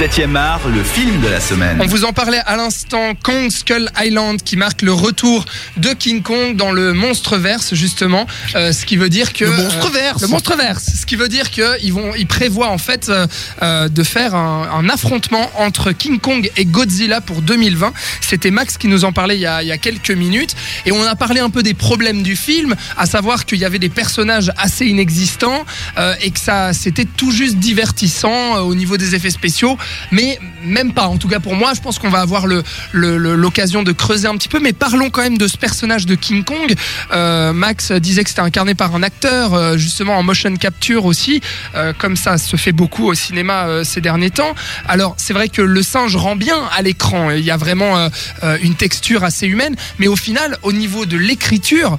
7e art, le film de la semaine. On vous en parlait à l'instant, Kong Skull Island qui marque le retour de King Kong dans le Monstre-Verse justement, euh, ce qui veut dire que... Le Monstre-Verse. Le Monstre-Verse, ce qui veut dire qu'ils vont, ils prévoient en fait euh, euh, de faire un, un affrontement entre King Kong et Godzilla pour 2020. C'était Max qui nous en parlait il y, a, il y a quelques minutes et on a parlé un peu des problèmes du film, à savoir qu'il y avait des personnages assez inexistants euh, et que ça c'était tout juste divertissant euh, au niveau des effets spéciaux, mais même pas. En tout cas pour moi, je pense qu'on va avoir l'occasion de creuser un petit peu. Mais parlons quand même de ce personnage de King Kong. Euh, Max disait que c'était incarné par un acteur, euh, justement en motion capture aussi, euh, comme ça se fait beaucoup au cinéma ces derniers temps. Alors c'est vrai que le singe rend bien à l'écran. Il y a vraiment une texture assez humaine, mais au final, au niveau de l'écriture,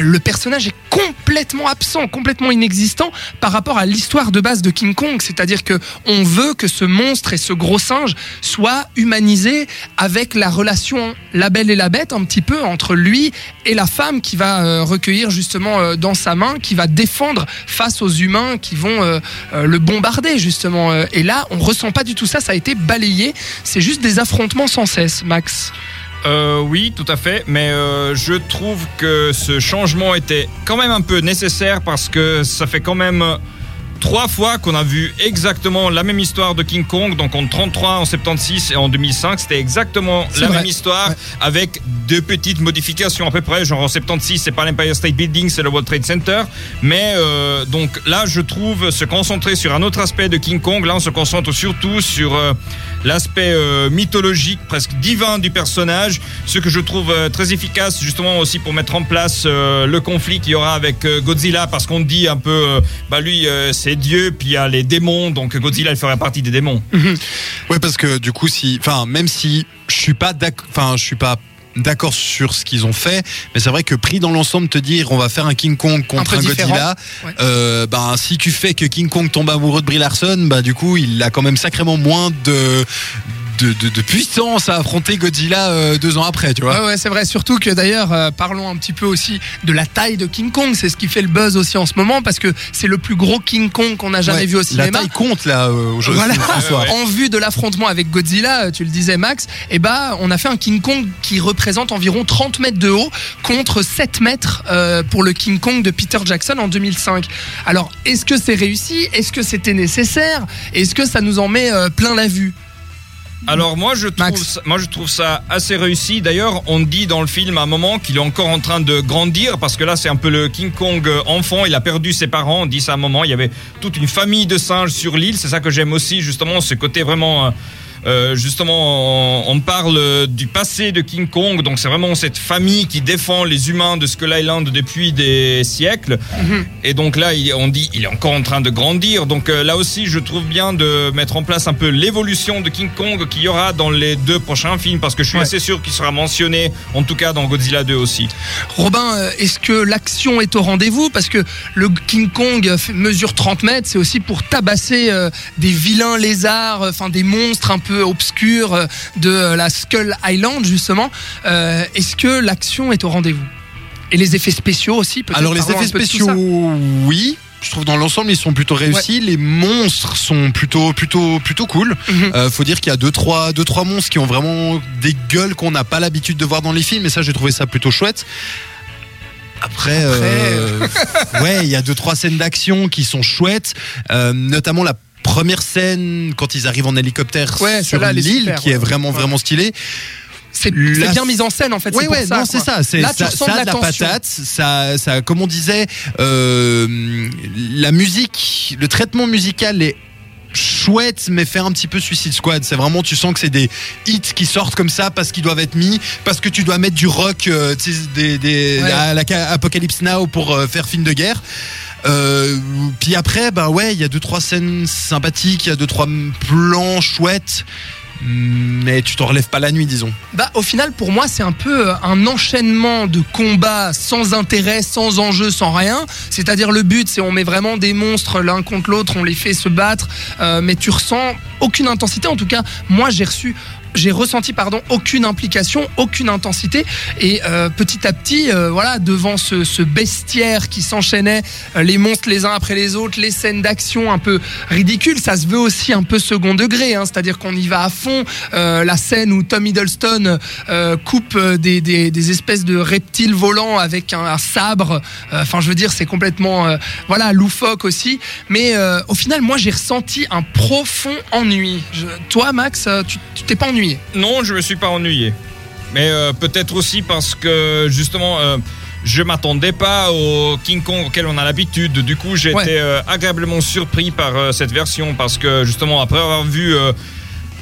le personnage est complètement absent, complètement inexistant par rapport à l'histoire de base de King Kong. C'est-à-dire que on veut que ce monstre et ce gros singe soient humanisés avec la relation la belle et la bête un petit peu entre lui et la femme qui va euh, recueillir justement euh, dans sa main, qui va défendre face aux humains qui vont euh, le bombarder justement. Et là, on ressent pas du tout ça. Ça a été balayé. C'est juste des affrontements sans cesse, Max. Euh, oui, tout à fait, mais euh, je trouve que ce changement était quand même un peu nécessaire parce que ça fait quand même euh, trois fois qu'on a vu exactement la même histoire de King Kong, donc en 33, en 76 et en 2005, c'était exactement la vrai. même histoire Ouais. avec deux petites modifications à peu près, genre en 76 c'est pas l'Empire State Building, c'est le World Trade Center, mais euh, donc là je trouve se concentrer sur un autre aspect de King Kong, là on se concentre surtout sur euh, l'aspect euh, mythologique, presque divin du personnage, ce que je trouve euh, très efficace justement aussi pour mettre en place euh, le conflit qu'il y aura avec euh, Godzilla, parce qu'on dit un peu, euh, bah lui euh, c'est Dieu, puis il y a les démons, donc Godzilla il ferait partie des démons. Ouais, parce que du coup, si, enfin, même si je suis pas d'accord, enfin, je suis pas d'accord sur ce qu'ils ont fait, mais c'est vrai que pris dans l'ensemble, te dire on va faire un King Kong contre un. Godzilla, Ouais. euh, ben si tu fais que King Kong tombe amoureux de Brie Larson, bah du coup il a quand même sacrément moins de de, de- de puissance à affronter Godzilla euh, deux ans après, tu vois. Ouais, ouais, c'est vrai. Surtout que d'ailleurs, euh, parlons un petit peu aussi de la taille de King Kong. C'est ce qui fait le buzz aussi en ce moment parce que c'est le plus gros King Kong qu'on n'a jamais Ouais, vu au La cinéma. taille compte là euh, aujourd'hui, Voilà. En vue de l'affrontement avec Godzilla, tu le disais Max, et bah on a fait un King Kong qui représente environ 30 mètres de haut contre 7 mètres pour le King Kong de Peter Jackson en 2005. Alors est-ce que c'est réussi? Est-ce que c'était nécessaire? Est-ce que ça nous en met plein la vue? Alors moi je trouve Max. ça, moi je trouve ça assez réussi. D'ailleurs, on dit dans le film à un moment qu'il est encore en train de grandir parce que là c'est un peu le King Kong euh, enfant. Il a perdu ses parents. On dit ça à un moment. Il y avait toute une famille de singes sur l'île. C'est ça que j'aime aussi justement ce côté vraiment. Euh, justement, on, on parle du passé de King Kong, donc c'est vraiment cette famille qui défend les humains de Skull Island depuis des siècles. Et donc là, on dit il est encore en train de grandir. Donc euh, là aussi, je trouve bien de mettre en place un peu l'évolution de King Kong qu'il y aura dans les deux prochains films, parce que je suis Ouais. assez sûr qu'il sera mentionné, en tout cas dans Godzilla 2 aussi. Robin, euh, est-ce que l'action est au rendez-vous? Parce que le King Kong mesure 30 mètres, c'est aussi pour tabasser des vilains lézards, enfin des monstres un peu obscurs euh, de la Skull Island justement. Euh, est-ce que l'action est au rendez-vous? Et les effets spéciaux aussi peut-être Alors les effets peu spéciaux, oui. Je trouve dans l'ensemble ils sont plutôt réussis. Les monstres sont plutôt plutôt plutôt cool. Euh, faut dire qu'il y a deux trois deux trois monstres qui ont vraiment des gueules qu'on n'a pas l'habitude de voir dans les films. Et ça j'ai trouvé ça plutôt chouette. Après, euh, ouais, il y a deux trois scènes d'action qui sont chouettes, euh, notamment la première scène quand ils arrivent en hélicoptère Ouais, sur l'île, qui est vraiment vraiment stylée. C'est La- bien mis en scène en fait. Ouais, ça, non, c'est ça. C'est ça, ça de la patate. Ça, ça, comme on disait, euh, la musique, le traitement musical est chouette mais fait un petit peu Suicide Squad c'est vraiment tu sens que c'est des hits qui sortent comme ça parce qu'ils doivent être mis parce que tu dois mettre du rock euh, des, des, Ouais. à la Apocalypse Now pour euh, faire film de guerre euh, puis après bah ouais il y a deux trois scènes sympathiques il y a deux trois plans chouettes mais tu t'en relèves pas la nuit disons Bah, au final, pour moi, c'est un peu euh, un enchaînement de combats sans intérêt, sans enjeu, sans rien. C'est-à-dire, le but, c'est on met vraiment des monstres l'un contre l'autre, on les fait se battre, euh, mais tu ressens aucune intensité. En tout cas, moi, j'ai reçu j'ai ressenti pardon aucune implication, aucune intensité. Et euh, petit à petit euh, voilà devant ce, ce bestiaire qui s'enchaînait euh, les monstres les uns après les autres, les scènes d'action un peu ridicules, ça se veut aussi un peu second degré hein, c'est-à-dire qu'on y va à fond. Euh, la scène où Tom Hiddleston euh, coupe euh, des, des, des espèces de reptiles volants avec un, un sabre enfin je veux dire c'est complètement voilà loufoque aussi. Mais au final moi j'ai ressenti un profond ennui. Je- toi Max tu t'es pas ennuyé? Non, je me suis pas ennuyé. Mais euh, peut-être aussi parce que justement, euh, je m'attendais pas au King Kong auquel on a l'habitude. Du coup, j'étais Ouais. euh, agréablement surpris par cette version parce que justement, après avoir vu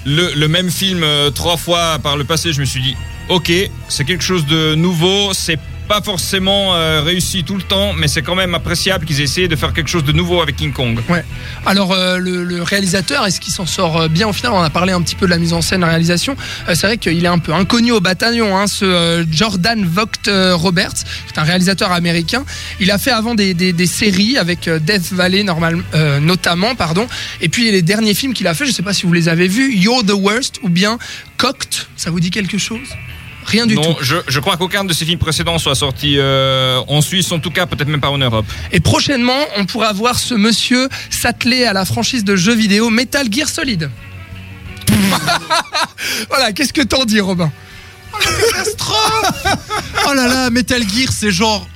le, le même film trois fois par le passé, je me suis dit, ok, c'est quelque chose de nouveau. C'est pas forcément euh, réussi tout le temps, mais c'est quand même appréciable qu'ils aient essayé de faire quelque chose de nouveau avec King Kong. Ouais. Alors euh, le, réalisateur, est-ce qu'il s'en sort euh, bien au final? On a parlé un petit peu de la mise en scène, la réalisation. C'est vrai qu'il est un peu inconnu au bataillon, hein, ce Jordan Vogt Roberts, qui est un réalisateur américain. Il a fait avant des, séries avec Death Valley notamment, pardon. Et puis les derniers films qu'il a fait, je sais pas si vous les avez vus, You're the Worst ou bien Cocked. Ça vous dit quelque chose? Rien du non, tout. je, je crois qu'aucun de ces films précédents soit sorti euh, en Suisse, en tout cas, peut-être même pas en Europe. Et prochainement, on pourra voir ce monsieur s'atteler à la franchise de jeux vidéo Metal Gear Solid. voilà, qu'est-ce que t'en dis, Robin? Oh là là, Metal Gear, c'est genre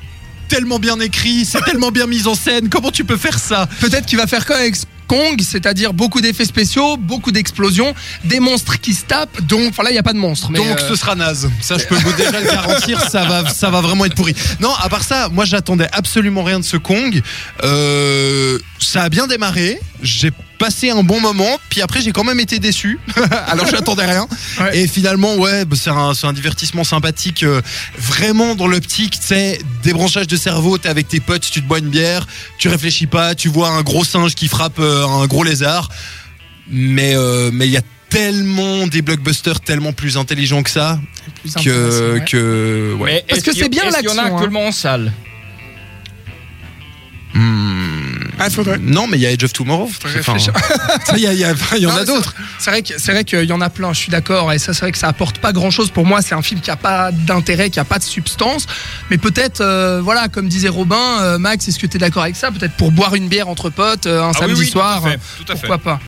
tellement bien écrit, c'est tellement bien mis en scène. Comment tu peux faire ça? Peut-être qu'il va faire quoi avec Kong, c'est-à-dire beaucoup d'effets spéciaux, beaucoup d'explosions, des monstres qui se tapent. Donc, enfin là, il n'y a pas de monstres. Mais Donc euh, ce sera naze. Ça, je peux vous déjà le garantir, ça va, ça va vraiment être pourri. Non, à part ça, moi j'attendais absolument rien de ce Kong. Euh, ça a bien démarré. J'ai passé un bon moment, puis après j'ai quand même été déçu. Alors j'attendais rien. Ouais. Et finalement, ouais, bah, c'est un, divertissement sympathique, euh, vraiment dans l'optique, tu sais, débranchage de cerveau. T'es avec tes potes, tu te bois une bière, tu réfléchis pas, tu vois un gros singe qui frappe euh, un gros lézard. Mais euh, mais il y a tellement des blockbusters tellement plus intelligents que ça plus que ouais. que ouais. Parce que c'est bien est-ce qu'il y en a l'action, hein. actuellement en salle? Ah, faudrait- Non, mais il y a Edge of Tomorrow. Enfin, Il y, y en Non, a d'autres. C'est vrai que c'est vrai qu'il y en a plein. Je suis d'accord. Et ça, c'est vrai que ça apporte pas grand-chose pour moi. C'est un film qui a pas d'intérêt, qui a pas de substance. Mais peut-être, euh, voilà, comme disait Robin, euh, Max, est-ce que tu es d'accord avec ça? Peut-être pour boire une bière entre potes euh, un Ah oui, samedi oui, tout à soir. fait, tout à fait. pourquoi pas?